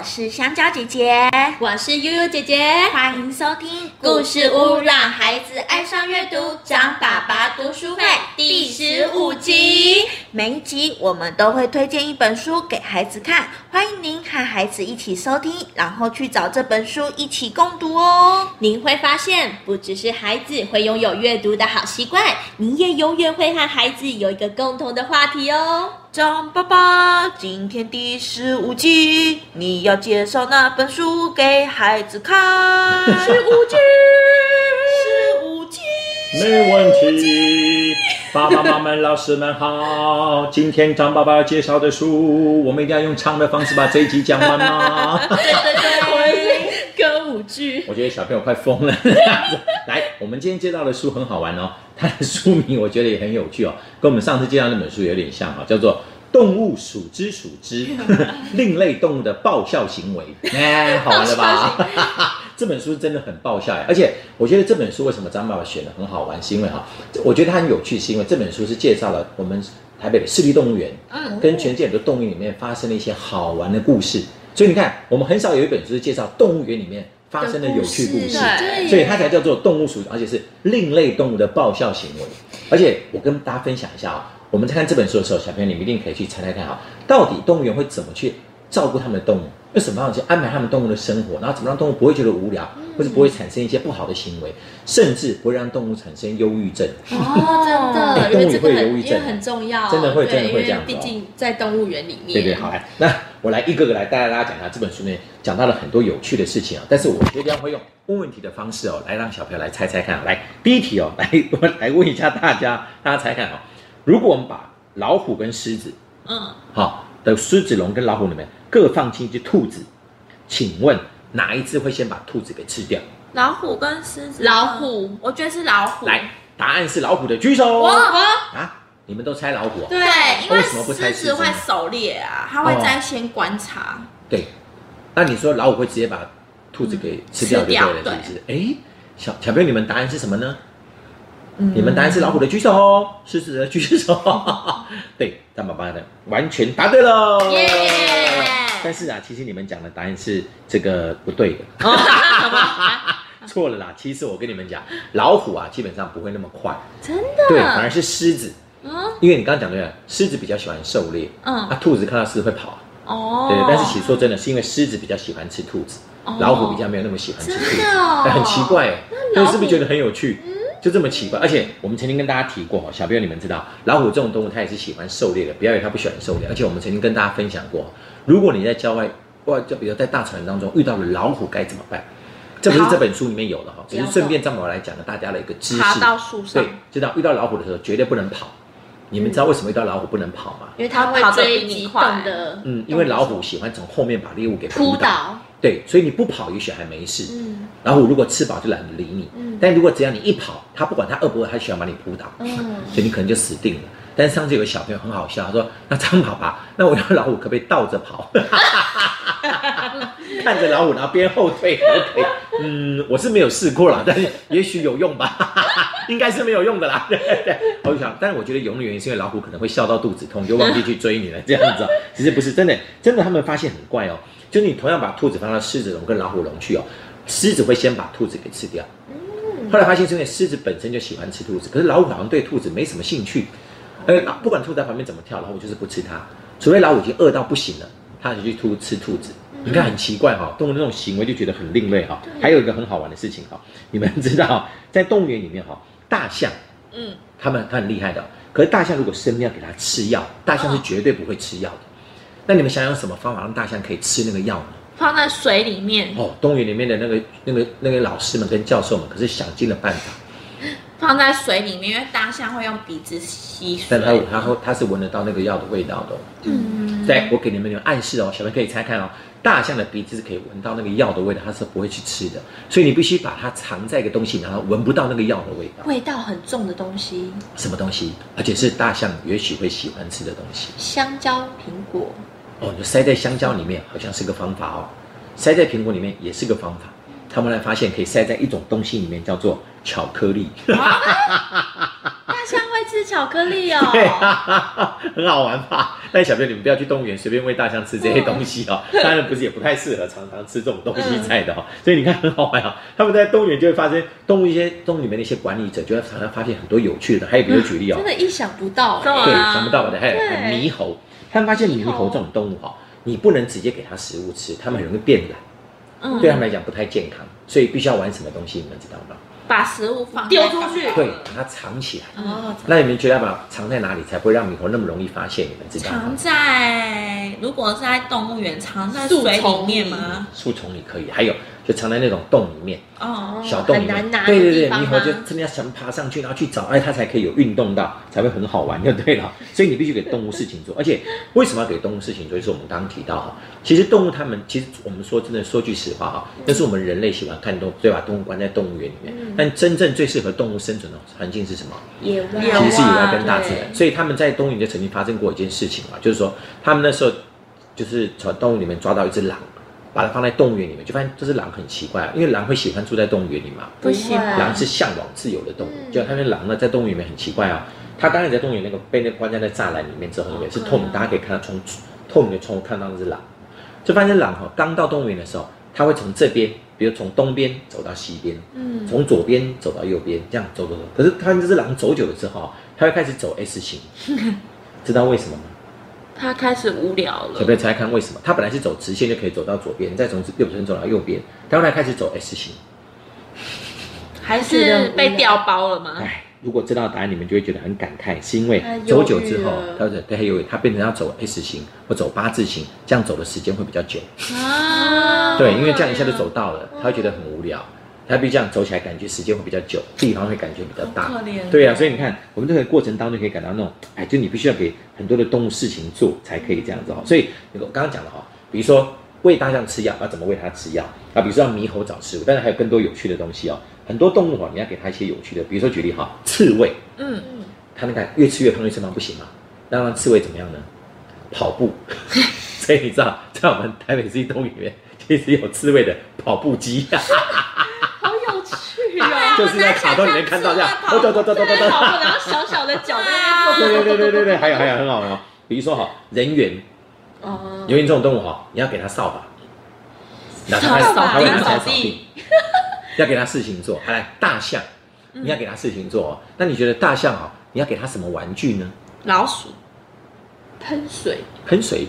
我是香蕉姐姐，我是悠悠姐姐，欢迎收听故事屋，让孩子爱上阅读，张爸爸读书会第十五集。每一集我们都会推荐一本书给孩子看，欢迎您和孩子一起收听，然后去找这本书一起共读哦。您会发现，不只是孩子会拥有阅读的好习惯，你也永远会和孩子有一个共同的话题哦。张爸爸，今天第十五集，你要介绍那本书给孩子看？十五集，十五集，没问题。爸爸妈妈、老师们好，今天张爸爸要介绍的书，我们一定要用唱的方式把这一集讲完吗？对 对对，我觉得小朋友快疯了。来，我们今天介绍的书很好玩哦，它的书名我觉得也很有趣哦，跟我们上次介绍那本书有点像哦，叫做。动物数之数之，另类动物的爆笑行为，哎，好玩了吧？这本书真的很爆笑而且我觉得这本书为什么张爸爸选的很好玩，是因为哈，我觉得它很有趣，是因为这本书是介绍了我们台北的市立动物园，嗯，跟全世界很多动物园里面发生了一些好玩的故事。所以你看，我们很少有一本书是介绍动物园里面发生的有趣故事，所以它才叫做动物数，而且是另类动物的爆笑行为。而且我跟大家分享一下啊。我们在看这本书的时候，小朋友你们一定可以去猜猜看哈，到底动物园会怎么去照顾他们的动物，用什么方式去安排他们动物的生活，然后怎么让动物不会觉得无聊，或者不会产生一些不好的行为，甚至不会让动物产生忧郁症。哦，真的，动物会忧郁症，很重要，真的会，真的会这样。毕竟在动物园里面。对对，好来，那我来一个个来带大家讲一下这本书呢，讲到了很多有趣的事情啊。但是我决定会用问问题的方式哦，来让小朋友来猜猜看。来，第一题哦，来我来问一下大家，大家猜看哦。如果我们把老虎跟狮子，嗯，好的，狮子龙跟老虎里面各放进一只兔子，请问哪一只会先把兔子给吃掉？老虎跟狮子，老虎，我觉得是老虎。来，答案是老虎的，举手。我我啊，你们都猜老虎？对，因为狮子会狩猎啊，它会在先观察。对，那你说老虎会直接把兔子给吃掉就对了，是不是？哎，小小朋友，你们答案是什么呢？你们答案是老虎的举手哦，狮子的举手。对，大爸爸的完全答对了。耶！但是啊，其实你们讲的答案是这个不对的。错了啦！其实我跟你们讲，老虎啊，基本上不会那么快。真的？对，反而是狮子。嗯。因为你刚刚讲对了，狮子比较喜欢狩猎。嗯。那兔子看到狮子会跑。哦。对，但是其实说真的，是因为狮子比较喜欢吃兔子，老虎比较没有那么喜欢吃兔子。很奇怪，那是不是觉得很有趣？嗯就这么奇怪，而且我们曾经跟大家提过哈，小朋友你们知道，老虎这种动物它也是喜欢狩猎的，不要以为它不喜欢狩猎。而且我们曾经跟大家分享过，如果你在郊外或就比如在大草原当中遇到了老虎该怎么办？这不是这本书里面有的哈，只是顺便张宝来讲了大家的一个知识。爬到树上，对，知道遇到老虎的时候绝对不能跑。你们知道为什么遇到老虎不能跑吗？因为它会追你快的。嗯，因为老虎喜欢从后面把猎物给扑倒。对，所以你不跑也许还没事。嗯，老虎如果吃饱就懒得理你。嗯，但如果只要你一跑，它不管它饿不饿，它喜欢把你扑倒。嗯，所以你可能就死定了。但是上次有个小朋友很好笑，他说：“那张爸爸，那我要老虎可不可以倒着跑？看着老虎然后边后退？”OK，嗯，我是没有试过啦，但是也许有用吧。应该是没有用的啦。对 对，我想，但是我觉得有的原因是因为老虎可能会笑到肚子痛，就忘记去追你了这样子。其实不是真的，真的他们发现很怪哦。就是你同样把兔子放到狮子笼跟老虎笼去哦，狮子会先把兔子给吃掉。嗯。后来发现是因为狮子本身就喜欢吃兔子，可是老虎好像对兔子没什么兴趣。呃，不管兔子在旁边怎么跳，老虎就是不吃它。除非老虎已经饿到不行了，它就去突吃兔子。你看很奇怪哈，动物那种行为就觉得很另类哈。还有一个很好玩的事情哈，你们知道 在动物园里面哈，大象，嗯，他们他很厉害的。可是大象如果生病要给它吃药，大象是绝对不会吃药的。那你们想想什么方法让大象可以吃那个药呢？放在水里面。哦，动物园里面的那个、那个、那个老师们跟教授们可是想尽了办法。放在水里面，因为大象会用鼻子吸水。但它、它、它、它是闻得到那个药的味道的。嗯。在我给你们有暗示哦，小朋友可以猜看哦。大象的鼻子是可以闻到那个药的味道，它是不会去吃的。所以你必须把它藏在一个东西，然后闻不到那个药的味道。味道很重的东西。什么东西？而且是大象也许会喜欢吃的东西。香蕉、苹果。哦，就塞在香蕉里面，好像是个方法哦。塞在苹果里面也是个方法。他们来发现可以塞在一种东西里面，叫做巧克力。大象会吃巧克力哦。对啊，很好玩吧？但小朋友，你们不要去动物园随便喂大象吃这些东西哦。当然不是，也不太适合常常吃这种东西在的哦。所以你看很好玩哦。他们在动物园就会发生动物一些动物里面的一些管理者就会常常发现很多有趣的。还有比如举例哦真，的意想不到对想不到的，还有对还有猕猴，他们发现猕猴这种动物哈，你不能直接给它食物吃，它们很容易变懒，嗯对他们来讲不太健康，所以必须要玩什么东西，你们知道吗？把食物放丢出去对，把它藏起来。哦，那你们觉得要把藏在哪里才不会让猕猴那么容易发现？你们知道吗藏？在如果是在动物园，藏在树丛里面吗？树丛里可以，还有就藏在那种洞里面。哦，小洞里面，很难拿对对对，猕猴就真的要想爬上去，然后去找，哎，它才可以有运动到，才会很好玩，就对了。所以你必须给动物事情做，而且为什么要给动物事情做？就是我们刚刚提到哈，其实动物它们，其实我们说真的，说句实话哈，那是我们人类喜欢看动物，所以把动物关在动物园里面。但真正最适合动物生存的环境是什么？野外其实是野外外跟大自然，所以他们在动物园就曾经发生过一件事情嘛，就是说他们那时候就是从动物里面抓到一只狼，把它放在动物园里面，就发现这只狼很奇怪啊，因为狼会喜欢住在动物园里嘛，不喜欢。狼是向往自由的动物，嗯。就它那狼呢在动物园里面很奇怪啊，它刚才在动物园那个被那关在那栅栏里面之后，也是透明，大家可以看到从透明的窗户看到那只狼，就发现狼哈刚到动物园的时候，它会从这边，比如从东边走到西边，嗯，从左边走到右边，这样走走走。可是它这只狼走久了之后，它会开始走 S 型，知道为什么吗？他开始无聊了小朋。友猜猜看为什么？他本来是走直线就可以走到左边，再从右边走到右边，他后来开始走 S 型。还是被调包了吗？哎，如果知道答案，你们就会觉得很感慨，是因为走久之后了，它对对很忧郁，它变成要走 S 型或走八字形，这样走的时间会比较久。啊，对，因为这样一下就走到了，他会觉得很无聊，他必须这样走起来，感觉时间会比较久，地方会感觉比较大。对啊，所以你看，我们这个过程当中可以感到那种，哎，就你必须要给很多的动物事情做，才可以这样子哈。所以我刚刚讲的哈，比如说喂大象吃药，要怎么喂它吃药啊？比如说让猕猴找食物，当然还有更多有趣的东西哦。很多动物哦，你要给它一些有趣的，比如说举例哈，刺猬，嗯，它那个越吃越胖，越吃越胖不行嘛，那让刺猬怎么样呢？跑步。所以你知道，在我们台北市立动物园里面，其实有刺猬的跑步机。就是在卡通里面看到这样，然后小小的脚在那边对对做。对对对对，还有还有很好玩哦，比如说哈，人猿，哦，人猿这种动物哈，你要给它扫把，然后它扫把它会拿起来扫地扫地，要给它事情做。还来大象，你要给它事情做哦。那你觉得大象哈，你要给它什么玩具呢？老鼠喷水，喷水。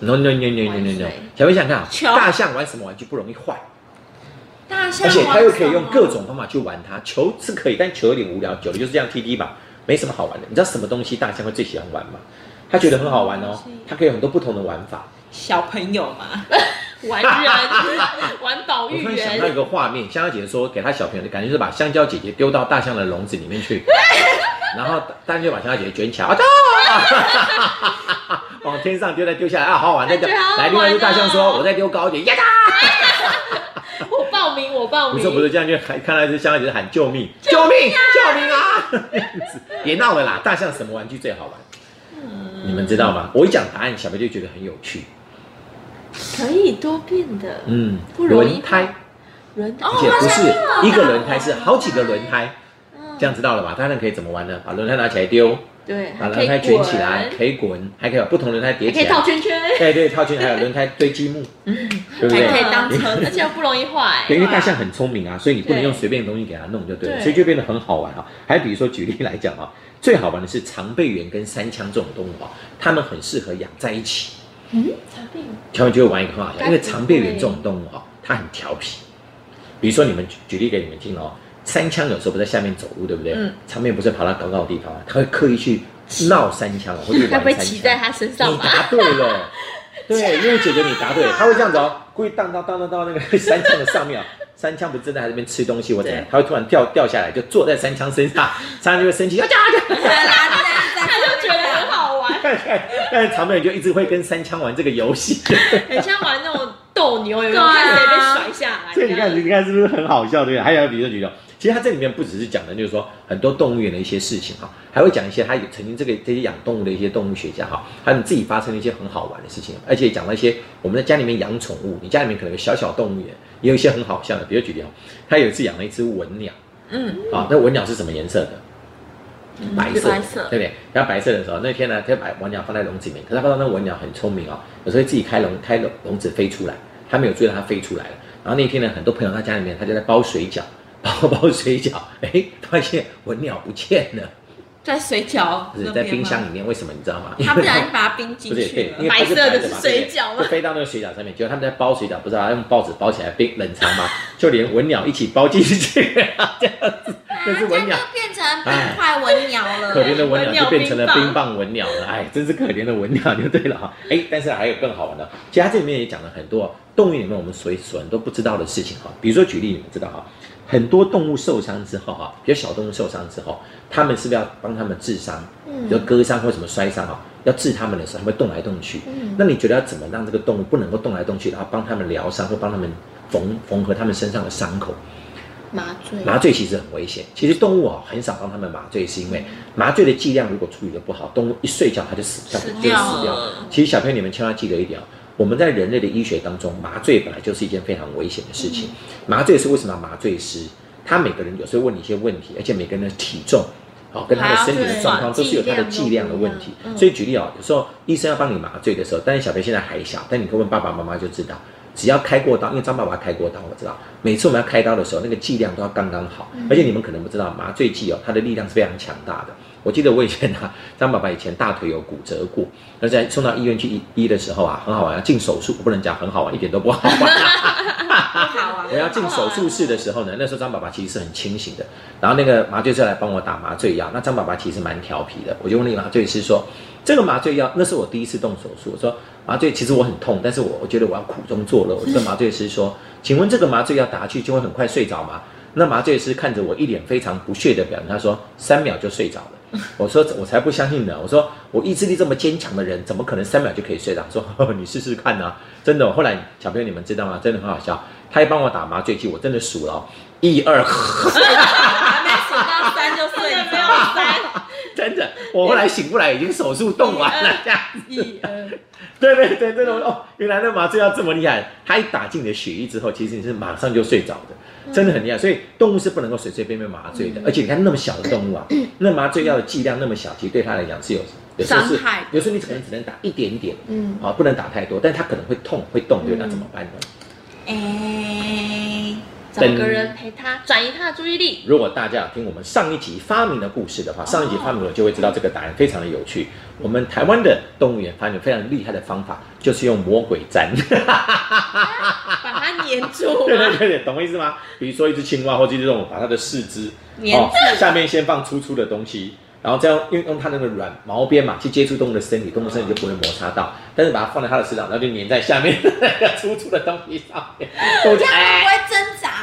No no no no no no no！水小朋友想想看啊，大象玩什么玩具不容易坏？而且他又可以用各种方法去玩它。球是可以，但球有点无聊，久了就是这样踢踢吧，没什么好玩的。你知道什么东西大象会最喜欢玩吗？他觉得很好玩哦，他可以有很多不同的玩法。小朋友嘛，玩人，玩保育我突然想到一，个画面，香蕉姐姐说给她小朋友的感觉就是把香蕉姐姐丢到大象的笼子里面去，然后大象就把香蕉姐姐卷起来，啊，往天上丢再丢下来啊，好好玩，再丢。来，另外一只大象说，我再丢高一点，呀哒！不是不是，这样就喊看到一只香蕉姐姐喊救命，救命，救命啊！这样子别闹了啦，大象什么玩具最好玩？你们知道吗？我一讲答案，小朋友就觉得很有趣。可以多变的，嗯，不容易轮胎。轮胎而且不是一个轮胎，是好几个轮胎，嗯这样知道了吧？大家可以怎么玩呢？把轮胎拿起来丢，对，把轮胎卷起来，可以滚，还可以把不同轮胎叠起来可以套。圈圈，对对，套圈，还有轮胎堆积木，对不还可？以当车而且又不容易坏对，。因为大象很聪明啊，所以你不能用随便的东西给它弄就对了，所以就变得很好玩啊。还比如说举例来讲啊，最好玩的是长背猿跟山枪这种动物啊，它们很适合养在一起。嗯，长病他们就会玩一个很好笑，因为长背猿这种动物啊、它很调皮。比如说，你们举举例给你们听哦，山枪有时候不在下面走路，对不对？嗯。长面不是跑到高高的地方他？会刻意去闹三枪哦，或者该 不会。骑在他身上你？答对了，对，因为姐姐你答对了，他会这样子哦，故意荡到荡到到那个 三枪的上面哦。三枪不是正在那边吃东西或怎样，他会突然掉掉下来，就坐在三枪身上，三枪就会生气！他就觉得很好玩，但是长面就一直会跟三枪玩这个游戏。很像玩那种斗牛，有没有？你看，你看是不是很好笑？对不对？还有比如说举例，其实它这里面不只是讲的，就是说很多动物园的一些事情哈，还会讲一些他有曾经这个这些养动物的一些动物学家哈，他们自己发生了一些很好玩的事情，而且讲了一些我们在家里面养宠物，你家里面可能有小小动物园，也有一些很好笑的，比如举例哦，他有一次养了一只文鸟，嗯，啊，那文鸟是什么颜色的？白色，白色对不对？然后白色的时候，那天呢，他把文鸟放在笼子里面，可是他不知道那文鸟很聪明哦，有时候自己开笼开笼笼子飞出来，他没有注意到它飞出来了。然后那天呢，很多朋友他家里面，他就在包水饺，包包水饺，哎，发现我鸟不见了，在水饺不是在冰箱里面，为什么你知道吗？他不小心把它冰进，去白色的是水饺吗就飞到那个水饺上面，结果他们在包水饺，不知道用报纸包起来冰冷藏嘛，就连文鸟一起包进去，这样子，那是文鸟变成冰块文鸟了。可怜的文鸟就变成了冰冰棒文鸟了，哎，真是可怜的文鸟就对了哈。哎，但是还有更好玩的，其实它这里面也讲了很多动物园里面我们所所很多不知道的事情哈。比如说举例，你们知道哈，很多动物受伤之后哈，比如小动物受伤之后，他们是不是要帮他们治伤？嗯就割伤或什么摔伤哈，要治他们的时候，他们会动来动去。那你觉得要怎么让这个动物不能够动来动去，然后帮他们疗伤或帮他们缝缝合他们身上的伤口？麻醉麻醉其实很危险。其实动物啊很少帮他们麻醉，是因为麻醉的剂量如果处理的不好，动物一睡觉它就死掉，就死掉死掉了。其实小朋友你们千万记得一点哦，我们在人类的医学当中，麻醉本来就是一件非常危险的事情。麻醉是为什么要麻醉师？他每个人有时候问你一些问题，而且每个人的体重。哦，跟他的身体的状况都是有他的剂量的问题，所以举例哦，有时候医生要帮你麻醉的时候，但是小朋友现在还小，但你可以问爸爸妈妈就知道，只要开过刀，因为张爸爸开过刀，我知道，每次我们要开刀的时候，那个剂量都要刚刚好，而且你们可能不知道，麻醉剂哦，它的力量是非常强大的。我记得我以前啊，张爸爸以前大腿有骨折过，那在送到医院去医医的时候啊，很好玩，要进手术，我不能讲很好玩，一点都不好玩。我要进手术室的时候呢，那时候张爸爸其实是很清醒的，然后那个麻醉师来帮我打麻醉药，那张爸爸其实蛮调皮的，我就问那个麻醉师说，这个麻醉药，那是我第一次动手术，我说麻醉其实我很痛，但是我我觉得我要苦中作乐，我就跟麻醉师说，请问这个麻醉药打下去就会很快睡着吗？那麻醉师看着我一脸非常不屑的表情，他说三秒就睡着了。我说我才不相信呢，我说我意志力这么坚强的人，怎么可能三秒就可以睡着？说你试试看啊，真的。后来小朋友你们知道吗？真的很好笑，他一帮我打麻醉剂，我真的数了哦一二，还没数到三就睡了没有着。三真的，我后来醒过来已经手术动完了，这样。一二，对对对，真的哦，原来那麻醉药这么厉害，他一打进你的血液之后，其实你是马上就睡着的，真的很厉害。所以动物是不能够随随便便麻醉的，而且你看那么小的动物啊，那麻醉药的剂量那么小，其实对它来讲是有有时候是伤害的有时候你可能只能打一点点，嗯，啊，不能打太多，但它可能会痛会动，对，那怎么办呢？哎，找个人陪他转移他的注意力。如果大家有听我们上一集发明的故事的话，上一集发明了就会知道这个答案非常的有趣。我们台湾的动物园发现非常厉害的方法，就是用魔鬼粘。把它粘住对 对？对对，懂我意思吗？比如说一只青蛙或者这种，把它的四肢粘住下面先放粗粗的东西，然后这样用用它那个软毛边嘛去接触动物的身体，动物身体就不会摩擦到。但是把它放在它的身上，然后就粘在下面那个 粗粗的东西上面，动物就这样会哎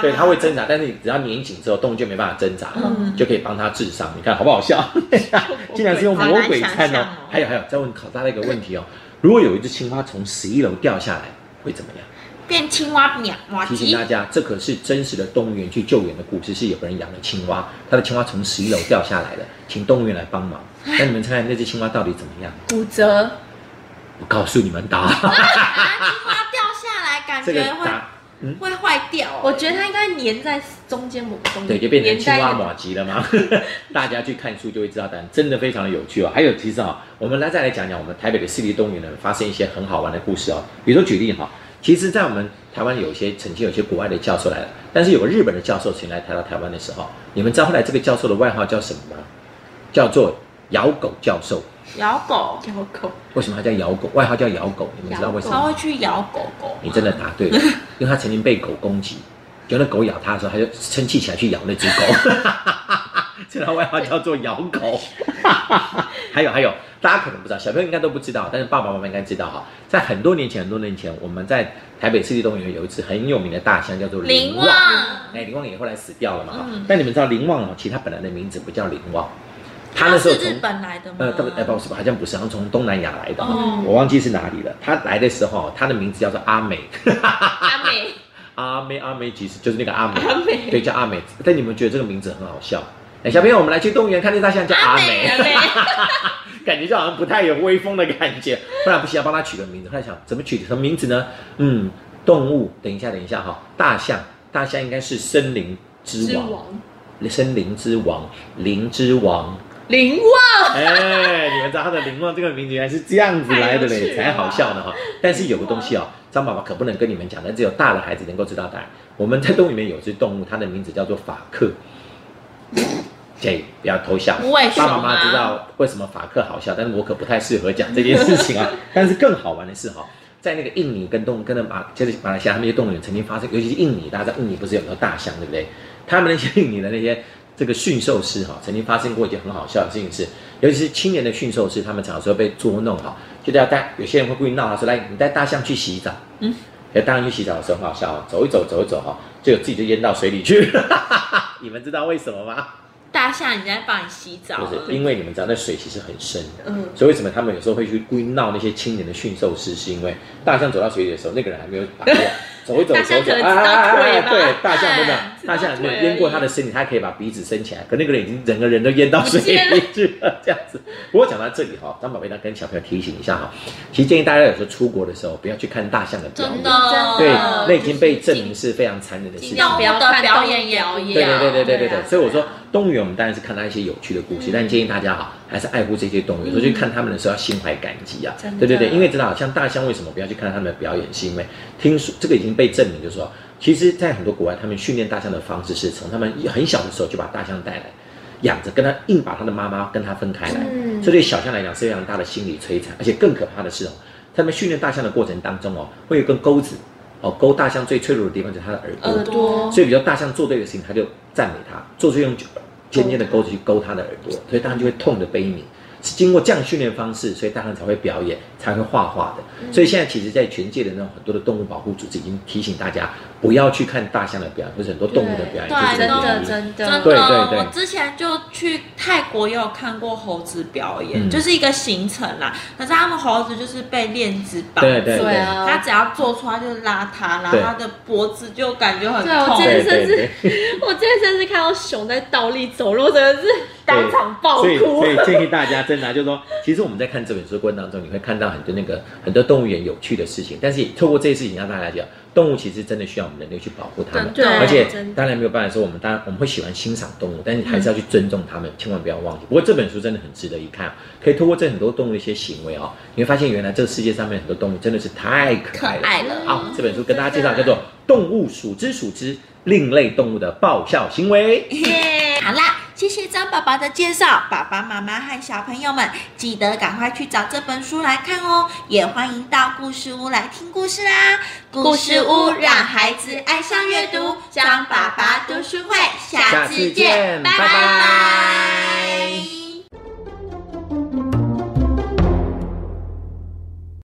对，它会挣扎，但是你只要拧紧之后，动物就没办法挣扎了，就可以帮它治伤。你看好不好笑？竟然是用魔鬼餐哦。还有还有，再问考大家一个问题哦：如果有一只青蛙从十一楼掉下来，会怎么样？变青蛙鸟提醒大，家，这可是真实的动物园去救援的故事，是有个人养了青蛙，他的青蛙从十一楼掉下来了，请动物园来帮忙。那你们猜猜那只青蛙到底怎么样？骨折，我告诉你们答案，啊，青蛙掉下来感这个觉会答会坏掉。我觉得它应该粘在中间某个东西，对，就变成青蛙马吉了吗？大家去看书就会知道答案，真的非常的有趣哦。还有，其实啊、我们来再来讲讲我们台北的市立动物园呢，发生一些很好玩的故事哦。比如说举例哈、其实，在我们台湾有一些曾经有些国外的教授来了，但是有个日本的教授曾经来台到台湾的时候，你们知道后来这个教授的外号叫什么吗？叫做咬狗教授。咬狗，咬狗，为什么它叫咬狗？外号叫咬狗，你们知道为什么吗？它会去咬狗狗。你真的答对了，因为它曾经被狗攻击，就那狗咬它的时候，它就生气起来去咬那只狗，所以他外号叫做咬狗。还有还有，大家可能不知道，小朋友应该都不知道，但是爸爸妈妈应该知道哈。在很多年前，很多年前，我们在台北市立动物园有一只很有名的大象，叫做旺。林旺，哎，林旺也后来死掉了嘛哈。但你们知道林旺哦，其实它本来的名字不叫林旺，他那时候从是日本来的吗？呃，不，哎，不是，好像不是，好像从东南亚来的，哦我忘记是哪里了。他来的时候，他的名字叫做阿美，阿美，阿美阿美其实就是那个阿美，阿美对，叫阿美。但你们觉得这个名字很好笑？哎，小朋友，我们来去动物园看见大象叫阿美，阿美 感觉就好像不太有威风的感觉。后来不行，要帮他取个名字。后来想怎么取什么名字呢？嗯，动物，等一下，等一下哈，大象，大象应该是森林之王，之王森林之王，林之王。林旺，哎，你们知道他的灵旺这个名字原来是这样子来的嘞，才好笑呢哈。但是有个东西哦，张爸爸可不能跟你们讲，但只有大的孩子能够知道答案。我们在动物里面有只动物，它的名字叫做法克。J，不要偷笑。为什么爸爸妈妈知道为什么法克好笑，但是我可不太适合讲这件事情啊。但是更好玩的是哈，在那个印尼跟动跟那马，就是马来西亚他们那些动物园曾经发生，尤其是印尼，大家知道印尼不是有很多大象，对不对？他们那些印尼的那些这个驯兽师哈，曾经发生过一件很好笑的事情是，尤其是青年的驯兽师，他们常常被捉弄哈，就是要带有些人会故意闹他说来，你带大象去洗澡，嗯，大象去洗澡的时候很好笑哦，走一走走一走哈，就有自己就淹到水里去，你们知道为什么吗？大象人家帮你洗澡不是，因为你们知道那水其实很深的，嗯。所以为什么他们有时候会去故意闹那些青年的驯兽师，是因为大象走到水里的时候，那个人还没有把握，走一走大走一走，象可能知道腿吧对，大象真的大象没有淹过他的身体，他可以把鼻子伸起来，可那个人已经整个人都淹到水里去了，这样子。不过讲到这里哈，张宝贝呢跟小朋友提醒一下哈，其实建议大家有时候出国的时候不要去看大象的表演，对，呃那已经被证明是非常残忍的事情。不要看表演表演对对对对对对对啊，所以我说动物园我们当然是看到一些有趣的故事，但建议大家哈还是爱护这些动物，有时候去看他们的时候要心怀感激啊。对对对，因为知道像大象为什么不要去看他们的表演，是因为听说这个已经被证明，就是说，其实在很多国外，他们训练大象的方式是从他们很小的时候就把大象带来。养着，跟他硬把他的妈妈跟他分开来，嗯。这对小象来讲是非常大的心理摧残，而且更可怕的是哦，他们训练大象的过程当中哦，会有一根钩子，哦，勾大象最脆弱的地方就是它的耳朵，耳朵。所以比如大象做对的事情，他就赞美它；做错用尖尖的钩子去勾他的耳朵，所以大象就会痛的悲鸣。是经过这样训练方式，所以大象才会表演，才会画画的。嗯所以现在其实，在全界的那种很多的动物保护组织已经提醒大家，不要去看大象的表演，或者很多动物的表演，对，真的。真的真的，对对对我之前就去泰国也有看过猴子表演，嗯就是一个行程啦。可是他们猴子就是被链子绑住，对对对啊他只要做出来就是拉它，然后对他的脖子就感觉很对我痛。对之前甚至我今天甚至看到熊在倒立走路，真的是当场爆所以，哭所。以建议大家真的啊、就是说，其实我们在看这本书的过程当中，你会看到很多那个很多动物园有趣的事情，但是也透过这些事情让大家讲，动物其实真的需要我们人类去保护它们，对而且当然没有办法说我们当然我们会喜欢欣赏动物，但是还是要去尊重它们，千万不要忘记。不过这本书真的很值得一看，可以通过这很多动物的一些行为哦，你会发现原来这个世界上面很多动物真的是太可爱了。可爱了。好，这本书跟大家介绍叫做《动物数之数之另类动物的爆笑行为》。好啦，谢谢张爸爸的介绍，爸爸妈妈和小朋友们记得赶快去找这本书来看哦，也欢迎到故事屋来听故事啦。故事屋让孩子爱上阅读，张爸爸读书会，下次见，拜拜拜拜